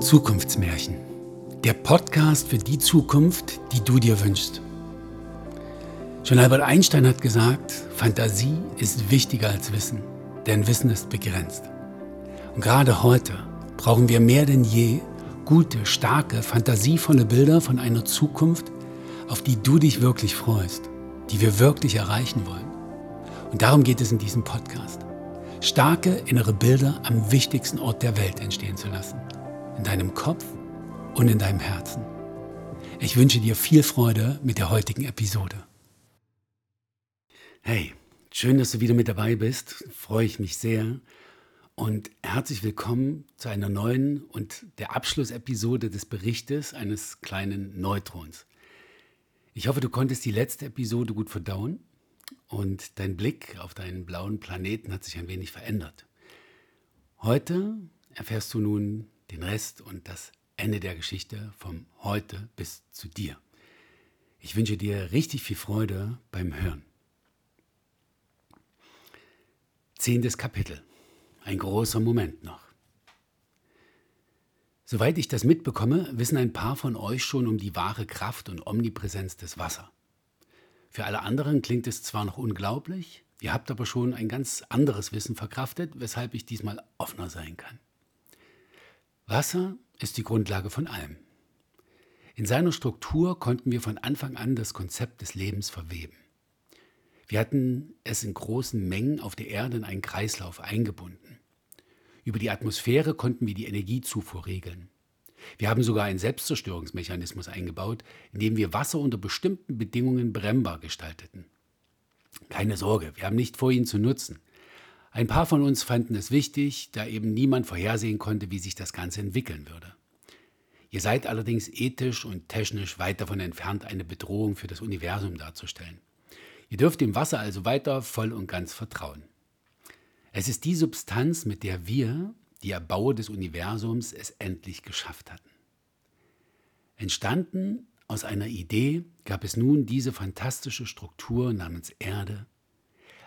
Zukunftsmärchen. Der Podcast für die Zukunft, die du dir wünschst. Schon Albert Einstein hat gesagt, Fantasie ist wichtiger als Wissen, denn Wissen ist begrenzt. Und gerade heute brauchen wir mehr denn je gute, starke, fantasievolle Bilder von einer Zukunft, auf die du dich wirklich freust, die wir wirklich erreichen wollen. Und darum geht es in diesem Podcast. Starke innere Bilder am wichtigsten Ort der Welt entstehen zu lassen in deinem Kopf und in deinem Herzen. Ich wünsche dir viel Freude mit der heutigen Episode. Hey, schön, dass du wieder mit dabei bist. Freue ich mich sehr. Und herzlich willkommen zu einer neuen und der Abschlussepisode des Berichtes eines kleinen Neutrons. Ich hoffe, du konntest die letzte Episode gut verdauen und dein Blick auf deinen blauen Planeten hat sich ein wenig verändert. Heute erfährst du nun den Rest und das Ende der Geschichte vom Heute bis zu dir. Ich wünsche dir richtig viel Freude beim Hören. Zehntes Kapitel. Ein großer Moment noch. Soweit ich das mitbekomme, wissen ein paar von euch schon um die wahre Kraft und Omnipräsenz des Wassers. Für alle anderen klingt es zwar noch unglaublich, ihr habt aber schon ein ganz anderes Wissen verkraftet, weshalb ich diesmal offener sein kann. Wasser ist die Grundlage von allem. In seiner Struktur konnten wir von Anfang an das Konzept des Lebens verweben. Wir hatten es in großen Mengen auf der Erde in einen Kreislauf eingebunden. Über die Atmosphäre konnten wir die Energiezufuhr regeln. Wir haben sogar einen Selbstzerstörungsmechanismus eingebaut, indem wir Wasser unter bestimmten Bedingungen brennbar gestalteten. Keine Sorge, wir haben nicht vor, ihn zu nutzen. Ein paar von uns fanden es wichtig, da eben niemand vorhersehen konnte, wie sich das Ganze entwickeln würde. Ihr seid allerdings ethisch und technisch weit davon entfernt, eine Bedrohung für das Universum darzustellen. Ihr dürft dem Wasser also weiter voll und ganz vertrauen. Es ist die Substanz, mit der wir, die Erbauer des Universums, es endlich geschafft hatten. Entstanden aus einer Idee gab es nun diese fantastische Struktur namens Erde,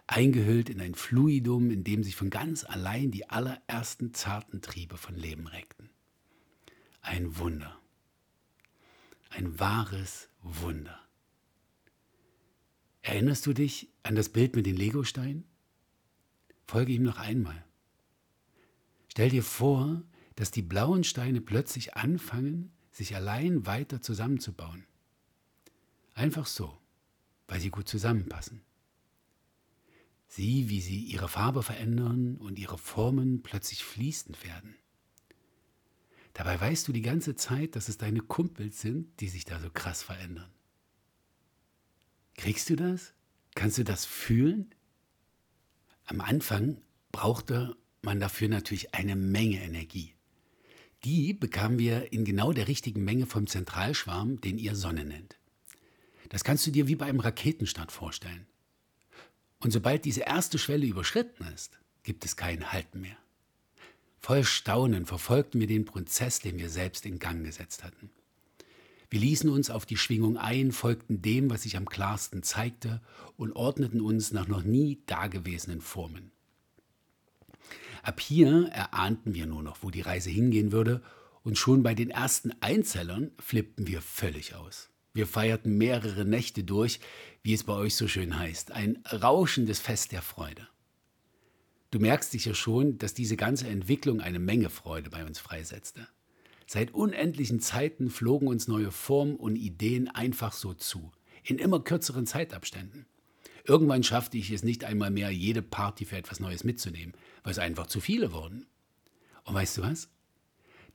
eingehüllt in ein Fluidum, in dem sich von ganz allein die allerersten zarten Triebe von Leben regten. Ein Wunder. Ein wahres Wunder. Erinnerst du dich an das Bild mit den Legosteinen? Folge ihm noch einmal. Stell dir vor, dass die blauen Steine plötzlich anfangen, sich allein weiter zusammenzubauen. Einfach so, weil sie gut zusammenpassen. Sieh, wie sie ihre Farbe verändern und ihre Formen plötzlich fließend werden. Dabei weißt du die ganze Zeit, dass es deine Kumpels sind, die sich da so krass verändern. Kriegst du das? Kannst du das fühlen? Am Anfang brauchte man dafür natürlich eine Menge Energie. Die bekamen wir in genau der richtigen Menge vom Zentralschwarm, den ihr Sonne nennt. Das kannst du dir wie bei einem Raketenstart vorstellen. Und sobald diese erste Schwelle überschritten ist, gibt es keinen Halt mehr. Voll Staunen verfolgten wir den Prozess, den wir selbst in Gang gesetzt hatten. Wir ließen uns auf die Schwingung ein, folgten dem, was sich am klarsten zeigte und ordneten uns nach noch nie dagewesenen Formen. Ab hier erahnten wir nur noch, wo die Reise hingehen würde, und schon bei den ersten Einzellern flippten wir völlig aus. Wir feierten mehrere Nächte durch, wie es bei euch so schön heißt, ein rauschendes Fest der Freude. Du merkst sicher schon, dass diese ganze Entwicklung eine Menge Freude bei uns freisetzte. Seit unendlichen Zeiten flogen uns neue Formen und Ideen einfach so zu, in immer kürzeren Zeitabständen. Irgendwann schaffte ich es nicht einmal mehr, jede Party für etwas Neues mitzunehmen, weil es einfach zu viele wurden. Und weißt du was?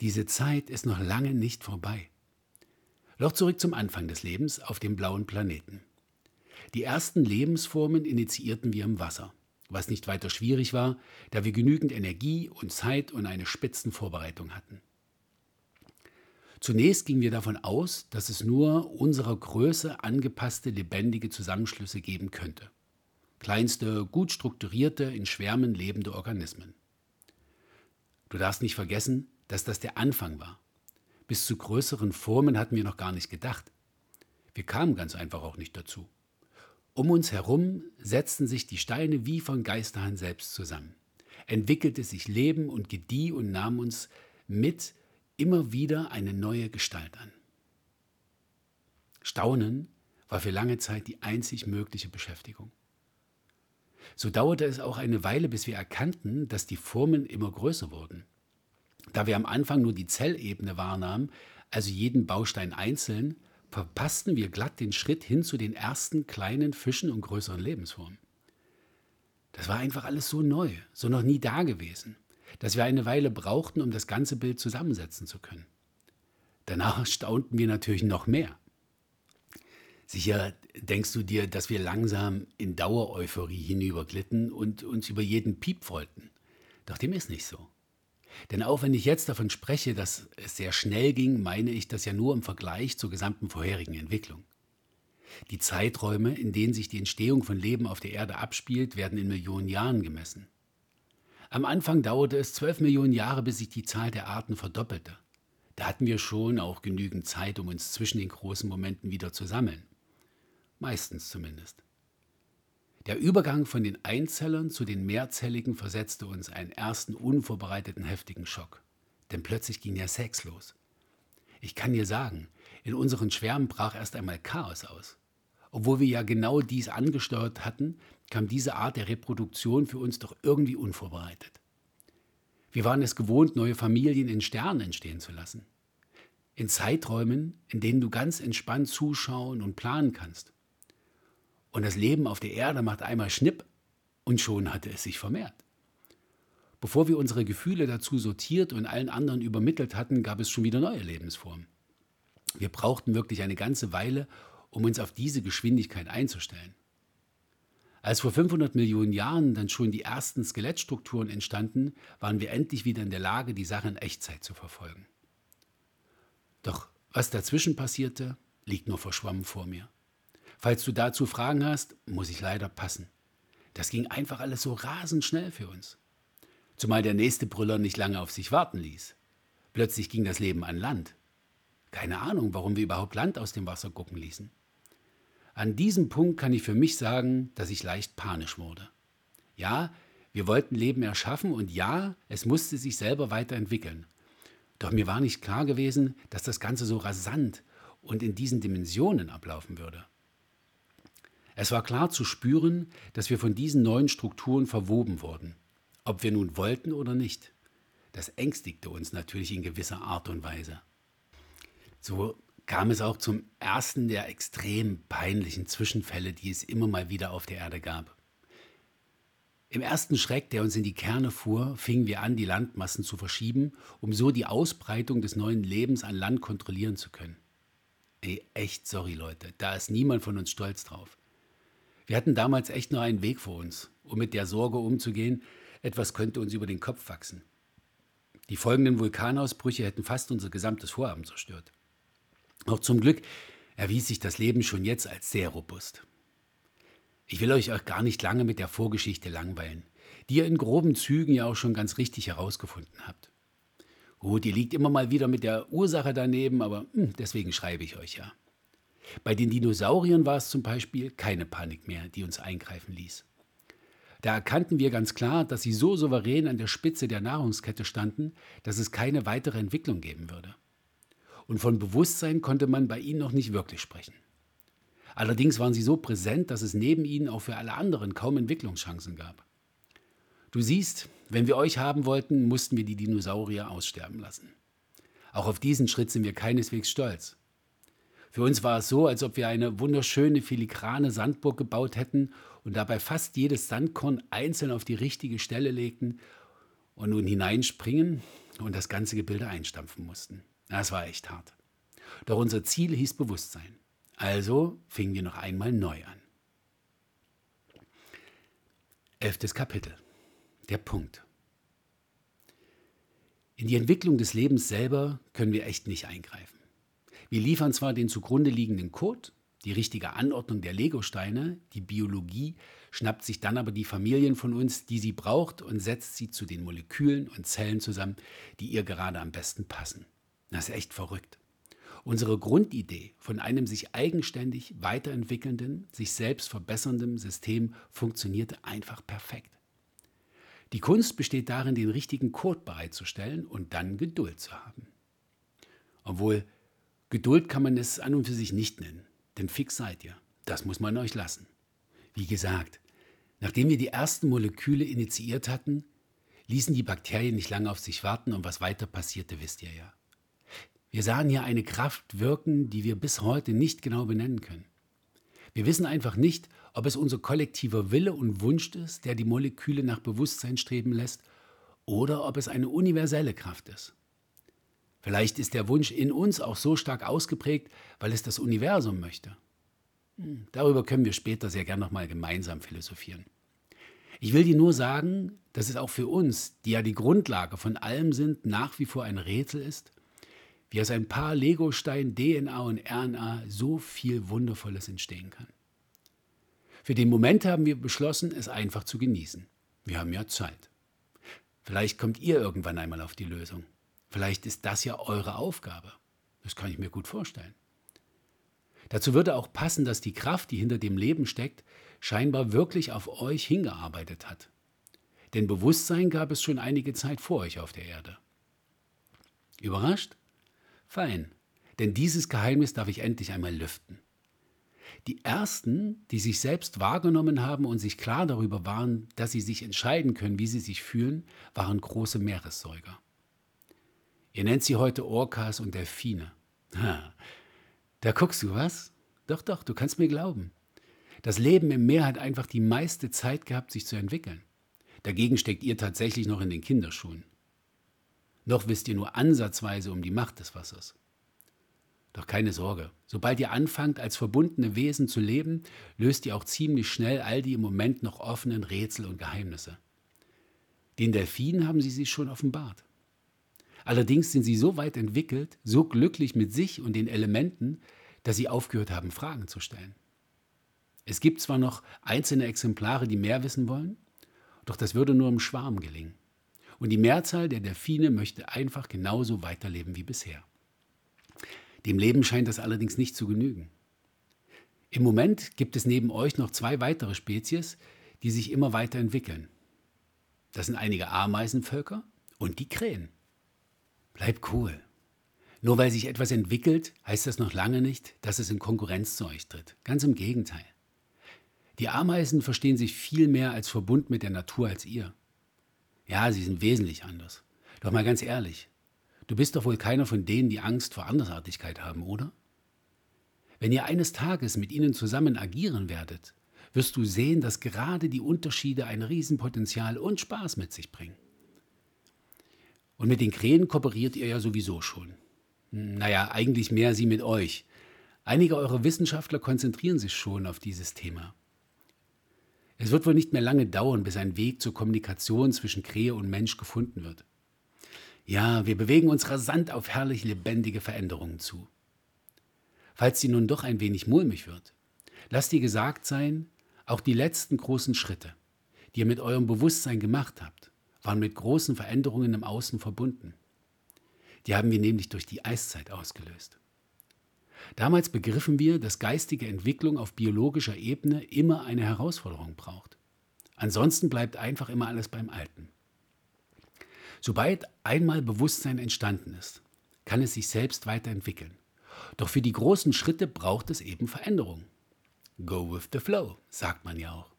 Diese Zeit ist noch lange nicht vorbei. Doch zurück zum Anfang des Lebens auf dem blauen Planeten. Die ersten Lebensformen initiierten wir im Wasser, was nicht weiter schwierig war, da wir genügend Energie und Zeit und eine Spitzenvorbereitung hatten. Zunächst gingen wir davon aus, dass es nur unserer Größe angepasste lebendige Zusammenschlüsse geben könnte. Kleinste, gut strukturierte, in Schwärmen lebende Organismen. Du darfst nicht vergessen, dass das der Anfang war. Bis zu größeren Formen hatten wir noch gar nicht gedacht. Wir kamen ganz einfach auch nicht dazu. Um uns herum setzten sich die Steine wie von Geisterhand selbst zusammen, entwickelte sich Leben und gedieh und nahm uns mit immer wieder eine neue Gestalt an. Staunen war für lange Zeit die einzig mögliche Beschäftigung. So dauerte es auch eine Weile, bis wir erkannten, dass die Formen immer größer wurden. Da wir am Anfang nur die Zellebene wahrnahmen, also jeden Baustein einzeln, verpassten wir glatt den Schritt hin zu den ersten kleinen Fischen und größeren Lebensformen. Das war einfach alles so neu, so noch nie dagewesen, dass wir eine Weile brauchten, um das ganze Bild zusammensetzen zu können. Danach staunten wir natürlich noch mehr. Sicher denkst du dir, dass wir langsam in Dauereuphorie hinüberglitten und uns über jeden Piep freuten. Doch dem ist nicht so. Denn auch wenn ich jetzt davon spreche, dass es sehr schnell ging, meine ich das ja nur im Vergleich zur gesamten vorherigen Entwicklung. Die Zeiträume, in denen sich die Entstehung von Leben auf der Erde abspielt, werden in Millionen Jahren gemessen. Am Anfang dauerte es zwölf Millionen Jahre, bis sich die Zahl der Arten verdoppelte. Da hatten wir schon auch genügend Zeit, um uns zwischen den großen Momenten wieder zu sammeln. Meistens zumindest. Der Übergang von den Einzellern zu den Mehrzelligen versetzte uns einen ersten unvorbereiteten heftigen Schock. Denn plötzlich ging der Sex los. Ich kann dir sagen, in unseren Schwärmen brach erst einmal Chaos aus. Obwohl wir ja genau dies angesteuert hatten, kam diese Art der Reproduktion für uns doch irgendwie unvorbereitet. Wir waren es gewohnt, neue Familien in Sternen entstehen zu lassen. In Zeiträumen, in denen du ganz entspannt zuschauen und planen kannst. Und das Leben auf der Erde macht einmal Schnipp und schon hatte es sich vermehrt. Bevor wir unsere Gefühle dazu sortiert und allen anderen übermittelt hatten, gab es schon wieder neue Lebensformen. Wir brauchten wirklich eine ganze Weile, um uns auf diese Geschwindigkeit einzustellen. Als vor 500 Millionen Jahren dann schon die ersten Skelettstrukturen entstanden, waren wir endlich wieder in der Lage, die Sache in Echtzeit zu verfolgen. Doch was dazwischen passierte, liegt nur verschwommen vor mir. Falls du dazu Fragen hast, muss ich leider passen. Das ging einfach alles so rasend schnell für uns. Zumal der nächste Brüller nicht lange auf sich warten ließ. Plötzlich ging das Leben an Land. Keine Ahnung, warum wir überhaupt Land aus dem Wasser gucken ließen. An diesem Punkt kann ich für mich sagen, dass ich leicht panisch wurde. Ja, wir wollten Leben erschaffen und ja, es musste sich selber weiterentwickeln. Doch mir war nicht klar gewesen, dass das Ganze so rasant und in diesen Dimensionen ablaufen würde. Es war klar zu spüren, dass wir von diesen neuen Strukturen verwoben wurden, ob wir nun wollten oder nicht. Das ängstigte uns natürlich in gewisser Art und Weise. So kam es auch zum ersten der extrem peinlichen Zwischenfälle, die es immer mal wieder auf der Erde gab. Im ersten Schreck, der uns in die Kerne fuhr, fingen wir an, die Landmassen zu verschieben, um so die Ausbreitung des neuen Lebens an Land kontrollieren zu können. Ey, echt sorry Leute, da ist niemand von uns stolz drauf. Wir hatten damals echt nur einen Weg vor uns, um mit der Sorge umzugehen, etwas könnte uns über den Kopf wachsen. Die folgenden Vulkanausbrüche hätten fast unser gesamtes Vorhaben zerstört. Auch zum Glück erwies sich das Leben schon jetzt als sehr robust. Ich will euch auch gar nicht lange mit der Vorgeschichte langweilen, die ihr in groben Zügen ja auch schon ganz richtig herausgefunden habt. Gut, ihr liegt immer mal wieder mit der Ursache daneben, aber hm, deswegen schreibe ich euch ja. Bei den Dinosauriern war es zum Beispiel keine Panik mehr, die uns eingreifen ließ. Da erkannten wir ganz klar, dass sie so souverän an der Spitze der Nahrungskette standen, dass es keine weitere Entwicklung geben würde. Und von Bewusstsein konnte man bei ihnen noch nicht wirklich sprechen. Allerdings waren sie so präsent, dass es neben ihnen auch für alle anderen kaum Entwicklungschancen gab. Du siehst, wenn wir euch haben wollten, mussten wir die Dinosaurier aussterben lassen. Auch auf diesen Schritt sind wir keineswegs stolz. Für uns war es so, als ob wir eine wunderschöne filigrane Sandburg gebaut hätten und dabei fast jedes Sandkorn einzeln auf die richtige Stelle legten und nun hineinspringen und das ganze Gebilde einstampfen mussten. Das war echt hart. Doch unser Ziel hieß Bewusstsein. Also fingen wir noch einmal neu an. Elftes Kapitel. Der Punkt. In die Entwicklung des Lebens selber können wir echt nicht eingreifen. Wir liefern zwar den zugrunde liegenden Code, die richtige Anordnung der Legosteine, die Biologie schnappt sich dann aber die Familien von uns, die sie braucht, und setzt sie zu den Molekülen und Zellen zusammen, die ihr gerade am besten passen. Das ist echt verrückt. Unsere Grundidee von einem sich eigenständig weiterentwickelnden, sich selbst verbessernden System funktionierte einfach perfekt. Die Kunst besteht darin, den richtigen Code bereitzustellen und dann Geduld zu haben. Obwohl, Geduld kann man es an und für sich nicht nennen, denn fix seid ihr. Das muss man euch lassen. Wie gesagt, nachdem wir die ersten Moleküle initiiert hatten, ließen die Bakterien nicht lange auf sich warten und was weiter passierte, wisst ihr ja. Wir sahen hier eine Kraft wirken, die wir bis heute nicht genau benennen können. Wir wissen einfach nicht, ob es unser kollektiver Wille und Wunsch ist, der die Moleküle nach Bewusstsein streben lässt, oder ob es eine universelle Kraft ist. Vielleicht ist der Wunsch in uns auch so stark ausgeprägt, weil es das Universum möchte. Hm, darüber können wir später sehr gern nochmal gemeinsam philosophieren. Ich will dir nur sagen, dass es auch für uns, die ja die Grundlage von allem sind, nach wie vor ein Rätsel ist, wie aus ein paar Legosteinen DNA und RNA so viel Wundervolles entstehen kann. Für den Moment haben wir beschlossen, es einfach zu genießen. Wir haben ja Zeit. Vielleicht kommt ihr irgendwann einmal auf die Lösung. Vielleicht ist das ja eure Aufgabe. Das kann ich mir gut vorstellen. Dazu würde auch passen, dass die Kraft, die hinter dem Leben steckt, scheinbar wirklich auf euch hingearbeitet hat. Denn Bewusstsein gab es schon einige Zeit vor euch auf der Erde. Überrascht? Fein, denn dieses Geheimnis darf ich endlich einmal lüften. Die Ersten, die sich selbst wahrgenommen haben und sich klar darüber waren, dass sie sich entscheiden können, wie sie sich fühlen, waren große Meeressäuger. Ihr nennt sie heute Orcas und Delfine. Ha, da guckst du was? Doch, doch, du kannst mir glauben. Das Leben im Meer hat einfach die meiste Zeit gehabt, sich zu entwickeln. Dagegen steckt ihr tatsächlich noch in den Kinderschuhen. Noch wisst ihr nur ansatzweise um die Macht des Wassers. Doch keine Sorge, sobald ihr anfangt, als verbundene Wesen zu leben, löst ihr auch ziemlich schnell all die im Moment noch offenen Rätsel und Geheimnisse. Den Delfinen haben sie sich schon offenbart. Allerdings sind sie so weit entwickelt, so glücklich mit sich und den Elementen, dass sie aufgehört haben, Fragen zu stellen. Es gibt zwar noch einzelne Exemplare, die mehr wissen wollen, doch das würde nur im Schwarm gelingen. Und die Mehrzahl der Delfine möchte einfach genauso weiterleben wie bisher. Dem Leben scheint das allerdings nicht zu genügen. Im Moment gibt es neben euch noch zwei weitere Spezies, die sich immer weiter entwickeln. Das sind einige Ameisenvölker und die Krähen. Bleib cool. Nur weil sich etwas entwickelt, heißt das noch lange nicht, dass es in Konkurrenz zu euch tritt. Ganz im Gegenteil. Die Ameisen verstehen sich viel mehr als Verbund mit der Natur als ihr. Ja, sie sind wesentlich anders. Doch mal ganz ehrlich, du bist doch wohl keiner von denen, die Angst vor Andersartigkeit haben, oder? Wenn ihr eines Tages mit ihnen zusammen agieren werdet, wirst du sehen, dass gerade die Unterschiede ein Riesenpotenzial und Spaß mit sich bringen. Und mit den Krähen kooperiert ihr ja sowieso schon. Naja, eigentlich mehr sie mit euch. Einige eurer Wissenschaftler konzentrieren sich schon auf dieses Thema. Es wird wohl nicht mehr lange dauern, bis ein Weg zur Kommunikation zwischen Krähe und Mensch gefunden wird. Ja, wir bewegen uns rasant auf herrlich lebendige Veränderungen zu. Falls sie nun doch ein wenig mulmig wird, lasst ihr gesagt sein, auch die letzten großen Schritte, die ihr mit eurem Bewusstsein gemacht habt, waren mit großen Veränderungen im Außen verbunden. Die haben wir nämlich durch die Eiszeit ausgelöst. Damals begriffen wir, dass geistige Entwicklung auf biologischer Ebene immer eine Herausforderung braucht. Ansonsten bleibt einfach immer alles beim Alten. Sobald einmal Bewusstsein entstanden ist, kann es sich selbst weiterentwickeln. Doch für die großen Schritte braucht es eben Veränderung. Go with the flow, sagt man ja auch.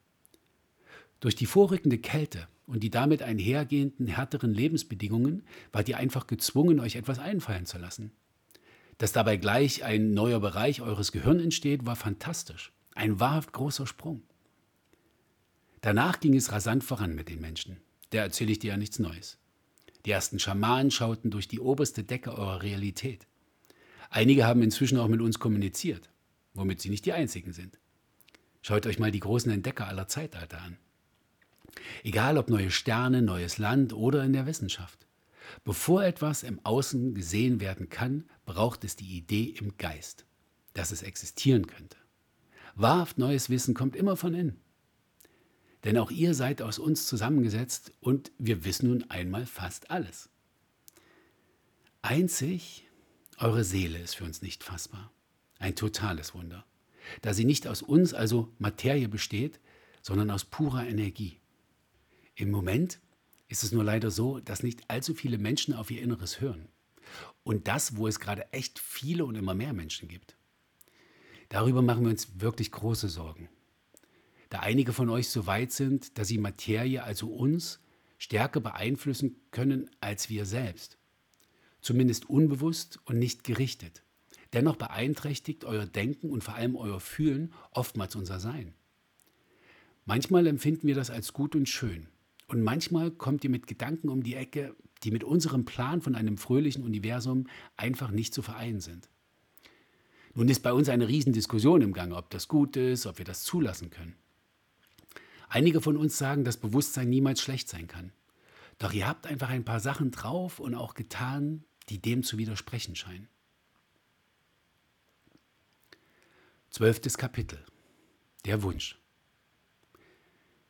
Durch die vorrückende Kälte und die damit einhergehenden härteren Lebensbedingungen wart ihr einfach gezwungen, euch etwas einfallen zu lassen. Dass dabei gleich ein neuer Bereich eures Gehirns entsteht, war fantastisch. Ein wahrhaft großer Sprung. Danach ging es rasant voran mit den Menschen. Da erzähle ich dir ja nichts Neues. Die ersten Schamanen schauten durch die oberste Decke eurer Realität. Einige haben inzwischen auch mit uns kommuniziert, womit sie nicht die einzigen sind. Schaut euch mal die großen Entdecker aller Zeitalter an. Egal ob neue Sterne, neues Land oder in der Wissenschaft. Bevor etwas im Außen gesehen werden kann, braucht es die Idee im Geist, dass es existieren könnte. Wahrhaft neues Wissen kommt immer von innen. Denn auch ihr seid aus uns zusammengesetzt und wir wissen nun einmal fast alles. Einzig eure Seele ist für uns nicht fassbar. Ein totales Wunder, da sie nicht aus uns, also Materie besteht, sondern aus purer Energie. Im Moment ist es nur leider so, dass nicht allzu viele Menschen auf ihr Inneres hören. Und das, wo es gerade echt viele und immer mehr Menschen gibt. Darüber machen wir uns wirklich große Sorgen. Da einige von euch so weit sind, dass sie Materie, also uns, stärker beeinflussen können als wir selbst. Zumindest unbewusst und nicht gerichtet. Dennoch beeinträchtigt euer Denken und vor allem euer Fühlen oftmals unser Sein. Manchmal empfinden wir das als gut und schön. Und manchmal kommt ihr mit Gedanken um die Ecke, die mit unserem Plan von einem fröhlichen Universum einfach nicht zu vereinen sind. Nun ist bei uns eine Riesendiskussion im Gange, ob das gut ist, ob wir das zulassen können. Einige von uns sagen, dass Bewusstsein niemals schlecht sein kann. Doch ihr habt einfach ein paar Sachen drauf und auch getan, die dem zu widersprechen scheinen. Zwölftes Kapitel. Der Wunsch.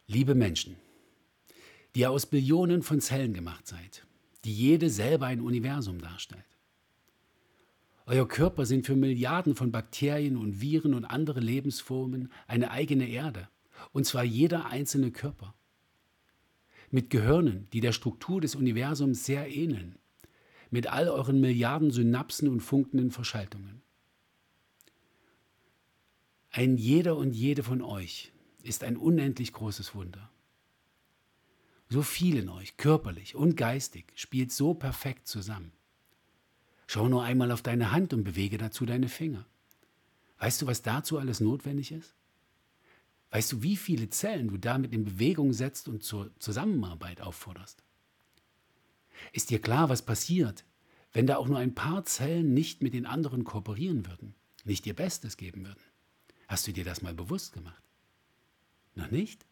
Liebe Menschen, die ihr aus Billionen von Zellen gemacht seid, die jede selber ein Universum darstellt. Euer Körper sind für Milliarden von Bakterien und Viren und andere Lebensformen eine eigene Erde, und zwar jeder einzelne Körper. Mit Gehirnen, die der Struktur des Universums sehr ähneln, mit all euren Milliarden Synapsen und funkenden Verschaltungen. Ein jeder und jede von euch ist ein unendlich großes Wunder. So viel in euch, körperlich und geistig, spielt so perfekt zusammen. Schau nur einmal auf deine Hand und bewege dazu deine Finger. Weißt du, was dazu alles notwendig ist? Weißt du, wie viele Zellen du damit in Bewegung setzt und zur Zusammenarbeit aufforderst? Ist dir klar, was passiert, wenn da auch nur ein paar Zellen nicht mit den anderen kooperieren würden, nicht ihr Bestes geben würden? Hast du dir das mal bewusst gemacht? Noch nicht?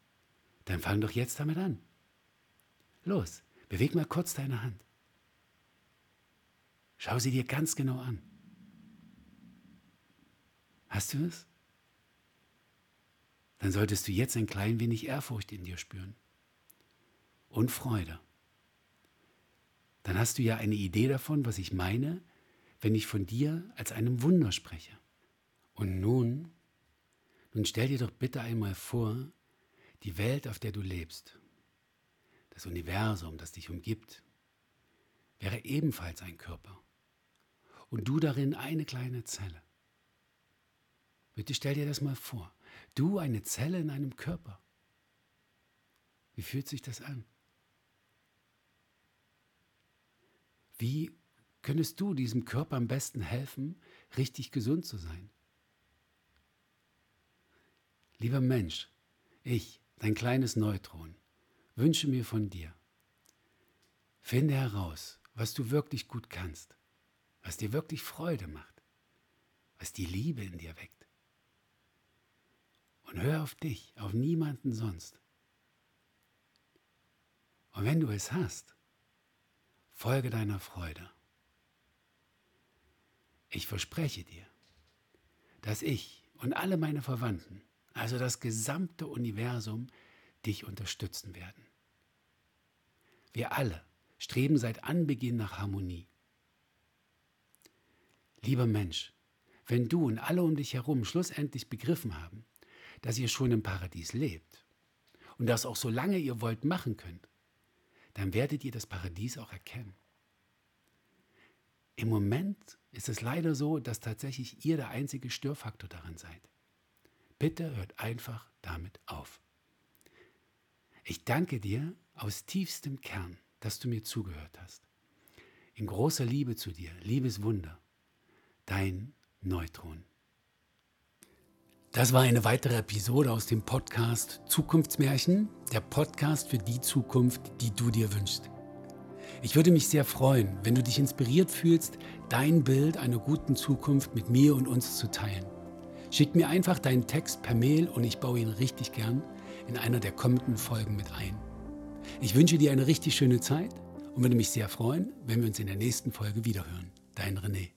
Dann fang doch jetzt damit an. Los, beweg mal kurz deine Hand. Schau sie dir ganz genau an. Hast du es? Dann solltest du jetzt ein klein wenig Ehrfurcht in dir spüren und Freude. Dann hast du ja eine Idee davon, was ich meine, wenn ich von dir als einem Wunder spreche. Und nun, nun stell dir doch bitte einmal vor, die Welt, auf der du lebst das Universum, das dich umgibt, wäre ebenfalls ein Körper. Und du darin eine kleine Zelle. Bitte stell dir das mal vor. Du eine Zelle in einem Körper. Wie fühlt sich das an? Wie könntest du diesem Körper am besten helfen, richtig gesund zu sein? Lieber Mensch, ich, dein kleines Neutron, wünsche mir von dir, finde heraus, was du wirklich gut kannst, was dir wirklich Freude macht, was die Liebe in dir weckt. Und hör auf dich, auf niemanden sonst. Und wenn du es hast, folge deiner Freude. Ich verspreche dir, dass ich und alle meine Verwandten, also das gesamte Universum, dich unterstützen werden. Wir alle streben seit Anbeginn nach Harmonie. Lieber Mensch, wenn du und alle um dich herum schlussendlich begriffen haben, dass ihr schon im Paradies lebt und das auch so lange ihr wollt machen könnt, dann werdet ihr das Paradies auch erkennen. Im Moment ist es leider so, dass tatsächlich ihr der einzige Störfaktor daran seid. Bitte hört einfach damit auf. Ich danke dir aus tiefstem Kern, dass du mir zugehört hast. In großer Liebe zu dir, liebes Wunder, dein Neutron. Das war eine weitere Episode aus dem Podcast Zukunftsmärchen, der Podcast für die Zukunft, die du dir wünschst. Ich würde mich sehr freuen, wenn du dich inspiriert fühlst, dein Bild einer guten Zukunft mit mir und uns zu teilen. Schick mir einfach deinen Text per Mail und ich baue ihn richtig gern in einer der kommenden Folgen mit ein. Ich wünsche dir eine richtig schöne Zeit und würde mich sehr freuen, wenn wir uns in der nächsten Folge wiederhören. Dein René.